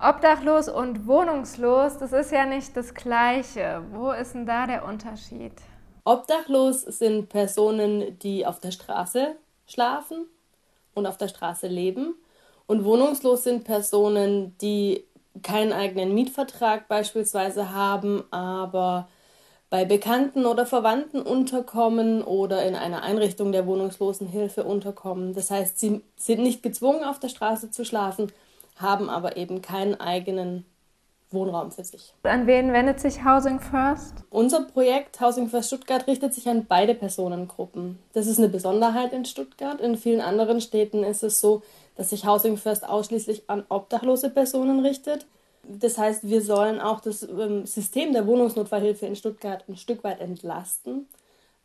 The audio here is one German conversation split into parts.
Obdachlos und wohnungslos, das ist ja nicht das Gleiche. Wo ist denn da der Unterschied? Obdachlos sind Personen, die auf der Straße schlafen und auf der Straße leben. Und wohnungslos sind Personen, die keinen eigenen Mietvertrag beispielsweise haben, aber bei Bekannten oder Verwandten unterkommen oder in einer Einrichtung der Wohnungslosenhilfe unterkommen. Das heißt, sie sind nicht gezwungen, auf der Straße zu schlafen, haben aber eben keinen eigenen Wohnraum für sich. An wen wendet sich Housing First? Unser Projekt Housing First Stuttgart richtet sich an beide Personengruppen. Das ist eine Besonderheit in Stuttgart. In vielen anderen Städten ist es so, dass sich Housing First ausschließlich an obdachlose Personen richtet. Das heißt, wir sollen auch das ähm, System der Wohnungsnotfallhilfe in Stuttgart ein Stück weit entlasten,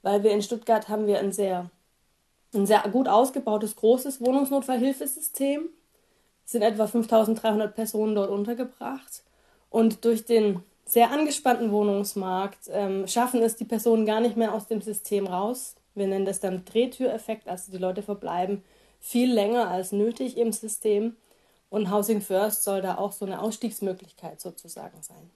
weil wir in Stuttgart haben wir ein sehr, ein sehr gut ausgebautes, großes Wohnungsnotfallhilfesystem. Sind etwa 5300 Personen dort untergebracht. Und durch den sehr angespannten Wohnungsmarkt ähm, schaffen es die Personen gar nicht mehr aus dem System raus. Wir nennen das dann Drehtüreffekt, also die Leute verbleiben viel länger als nötig im System. Und Housing First soll da auch so eine Ausstiegsmöglichkeit sozusagen sein.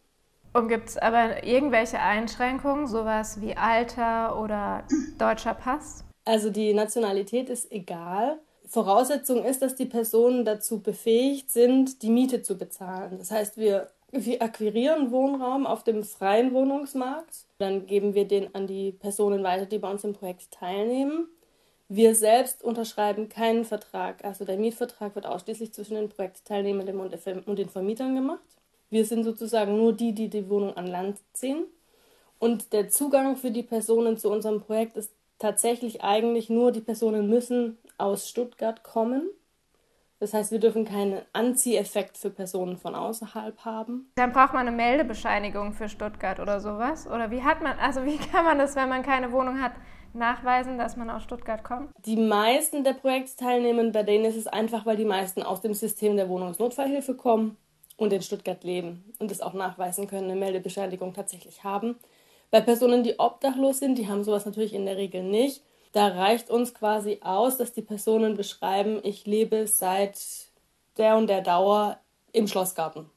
Und gibt es aber irgendwelche Einschränkungen, sowas wie Alter oder deutscher Pass? Also die Nationalität ist egal. Voraussetzung ist, dass die Personen dazu befähigt sind, die Miete zu bezahlen. Das heißt, wir, wir akquirieren Wohnraum auf dem freien Wohnungsmarkt. Dann geben wir den an die Personen weiter, die bei uns im Projekt teilnehmen. Wir selbst unterschreiben keinen Vertrag. Also der Mietvertrag wird ausschließlich zwischen den Projektteilnehmern und den Vermietern gemacht. Wir sind sozusagen nur die, die die Wohnung an Land ziehen. Und der Zugang für die Personen zu unserem Projekt ist tatsächlich eigentlich nur, die Personen müssen aus Stuttgart kommen. Das heißt, wir dürfen keinen Anzieheffekt für Personen von außerhalb haben. Dann braucht man eine Meldebescheinigung für Stuttgart oder sowas? Oder wie hat man, also wie kann man das, wenn man keine Wohnung hat, nachweisen, dass man aus Stuttgart kommt? Die meisten der Projektteilnehmer, bei denen ist es einfach, weil die meisten aus dem System der Wohnungsnotfallhilfe kommen und in Stuttgart leben und es auch nachweisen können, eine Meldebescheinigung tatsächlich haben. Bei Personen, die obdachlos sind, die haben sowas natürlich in der Regel nicht. Da reicht uns quasi aus, dass die Personen beschreiben, ich lebe seit der und der Dauer im Schlossgarten.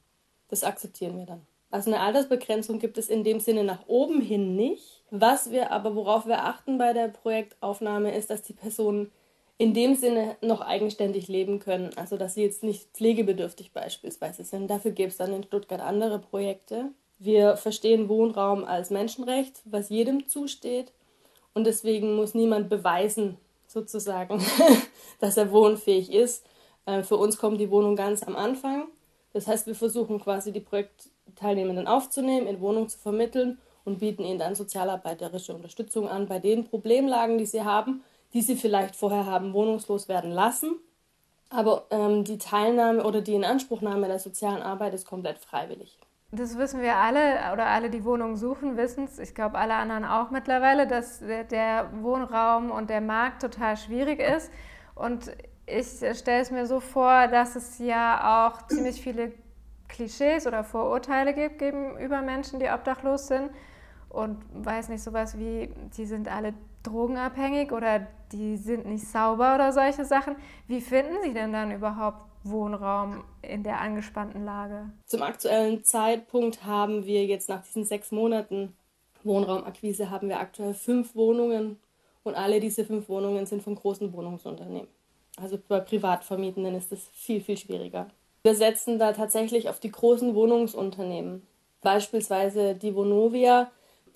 Das akzeptieren wir dann. Also eine Altersbegrenzung gibt es in dem Sinne nach oben hin nicht. Was wir aber, worauf wir achten bei der Projektaufnahme, ist, dass die Personen in dem Sinne noch eigenständig leben können. Also dass sie jetzt nicht pflegebedürftig beispielsweise sind. Dafür gibt es dann in Stuttgart andere Projekte. Wir verstehen Wohnraum als Menschenrecht, was jedem zusteht. Und deswegen muss niemand beweisen, sozusagen, dass er wohnfähig ist. Äh, für uns kommt die Wohnung ganz am Anfang. Das heißt, wir versuchen quasi die Projekt Teilnehmenden aufzunehmen, in Wohnungen zu vermitteln und bieten ihnen dann sozialarbeiterische Unterstützung an bei den Problemlagen, die sie haben, die sie vielleicht vorher haben wohnungslos werden lassen. Aber ähm, die Teilnahme oder die Inanspruchnahme der sozialen Arbeit ist komplett freiwillig. Das wissen wir alle oder alle, die Wohnungen suchen, wissen es. Ich glaube, alle anderen auch mittlerweile, dass der Wohnraum und der Markt total schwierig ist. Und ich stelle es mir so vor, dass es ja auch ziemlich viele Klischees oder Vorurteile gibt gegenüber Menschen, die obdachlos sind und weiß nicht, sowas wie, die sind alle drogenabhängig oder die sind nicht sauber oder solche Sachen. Wie finden Sie denn dann überhaupt Wohnraum in der angespannten Lage? Zum aktuellen Zeitpunkt haben wir jetzt nach diesen sechs Monaten Wohnraumakquise haben wir aktuell fünf Wohnungen und alle diese fünf Wohnungen sind von großen Wohnungsunternehmen. Also bei Privatvermietenden ist es viel, viel schwieriger. Wir setzen da tatsächlich auf die großen Wohnungsunternehmen. Beispielsweise die Vonovia.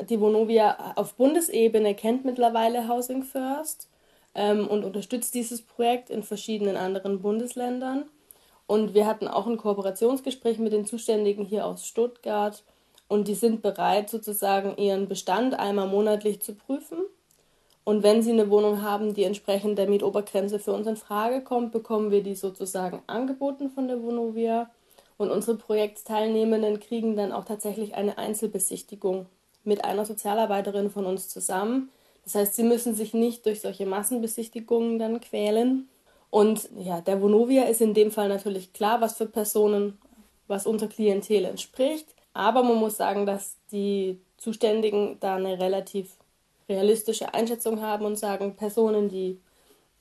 Die Vonovia auf Bundesebene kennt mittlerweile Housing First ähm, und unterstützt dieses Projekt in verschiedenen anderen Bundesländern. Und wir hatten auch ein Kooperationsgespräch mit den Zuständigen hier aus Stuttgart. Und die sind bereit, sozusagen ihren Bestand einmal monatlich zu prüfen und wenn Sie eine Wohnung haben, die entsprechend der Mietobergrenze für uns in Frage kommt, bekommen wir die sozusagen angeboten von der Vonovia. Und unsere Projektteilnehmenden kriegen dann auch tatsächlich eine Einzelbesichtigung mit einer Sozialarbeiterin von uns zusammen. Das heißt, sie müssen sich nicht durch solche Massenbesichtigungen dann quälen. Und ja, der Vonovia ist in dem Fall natürlich klar, was für Personen, was unser Klientel entspricht. Aber man muss sagen, dass die Zuständigen da eine relativ realistische Einschätzung haben und sagen, Personen, die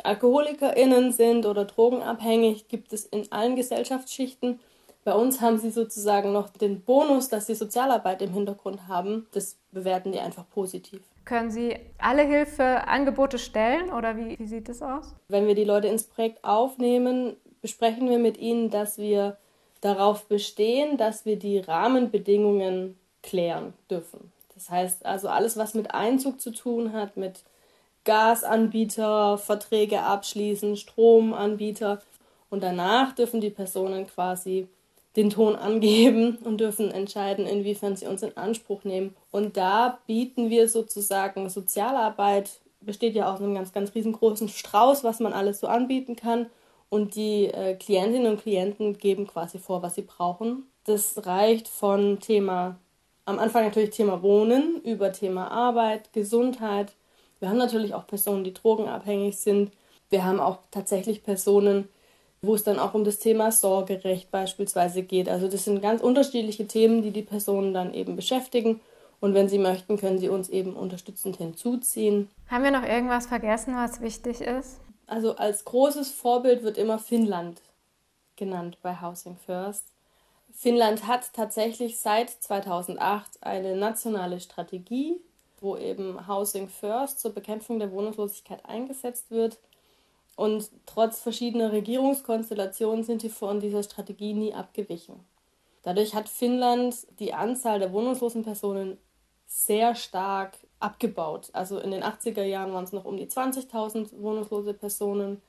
AlkoholikerInnen sind oder drogenabhängig, gibt es in allen Gesellschaftsschichten. Bei uns haben sie sozusagen noch den Bonus, dass sie Sozialarbeit im Hintergrund haben. Das bewerten die einfach positiv. Können Sie alle Hilfeangebote stellen oder wie, wie sieht das aus? Wenn wir die Leute ins Projekt aufnehmen, besprechen wir mit ihnen, dass wir darauf bestehen, dass wir die Rahmenbedingungen klären dürfen. Das heißt also alles, was mit Einzug zu tun hat, mit Gasanbieter, Verträge abschließen, Stromanbieter. Und danach dürfen die Personen quasi den Ton angeben und dürfen entscheiden, inwiefern sie uns in Anspruch nehmen. Und da bieten wir sozusagen Sozialarbeit, besteht ja aus einem ganz, ganz riesengroßen Strauß, was man alles so anbieten kann. Und die äh, Klientinnen und Klienten geben quasi vor, was sie brauchen. Das reicht von Thema, am Anfang natürlich Thema Wohnen, über Thema Arbeit, Gesundheit. Wir haben natürlich auch Personen, die drogenabhängig sind. Wir haben auch tatsächlich Personen, wo es dann auch um das Thema Sorgerecht beispielsweise geht. Also das sind ganz unterschiedliche Themen, die die Personen dann eben beschäftigen. Und wenn Sie möchten, können Sie uns eben unterstützend hinzuziehen. Haben wir noch irgendwas vergessen, was wichtig ist? Also als großes Vorbild wird immer Finnland genannt bei Housing First. Finnland hat tatsächlich seit 2008 eine nationale Strategie, wo eben Housing First zur Bekämpfung der Wohnungslosigkeit eingesetzt wird. Und trotz verschiedener Regierungskonstellationen sind die von dieser Strategie nie abgewichen. Dadurch hat Finnland die Anzahl der wohnungslosen Personen sehr stark abgebaut. Also in den 80er Jahren waren es noch um die 20.000 wohnungslose Personen.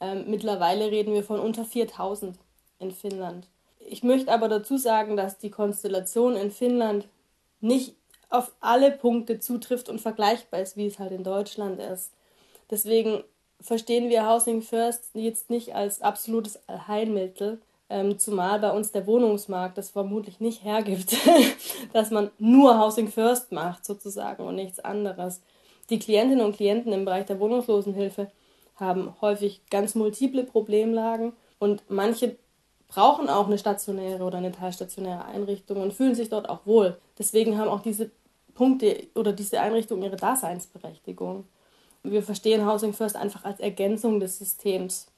Ähm, mittlerweile reden wir von unter 4.000 in Finnland. Ich möchte aber dazu sagen, dass die Konstellation in Finnland nicht auf alle Punkte zutrifft und vergleichbar ist, wie es halt in Deutschland ist. Deswegen verstehen wir Housing First jetzt nicht als absolutes Allheilmittel, ähm, zumal bei uns der Wohnungsmarkt das vermutlich nicht hergibt, dass man nur Housing First macht sozusagen und nichts anderes. Die Klientinnen und Klienten im Bereich der Wohnungslosenhilfe haben häufig ganz multiple Problemlagen und manche brauchen auch eine stationäre oder eine teilstationäre Einrichtung und fühlen sich dort auch wohl. Deswegen haben auch diese Punkte oder diese Einrichtungen ihre Daseinsberechtigung. Wir verstehen Housing First einfach als Ergänzung des Systems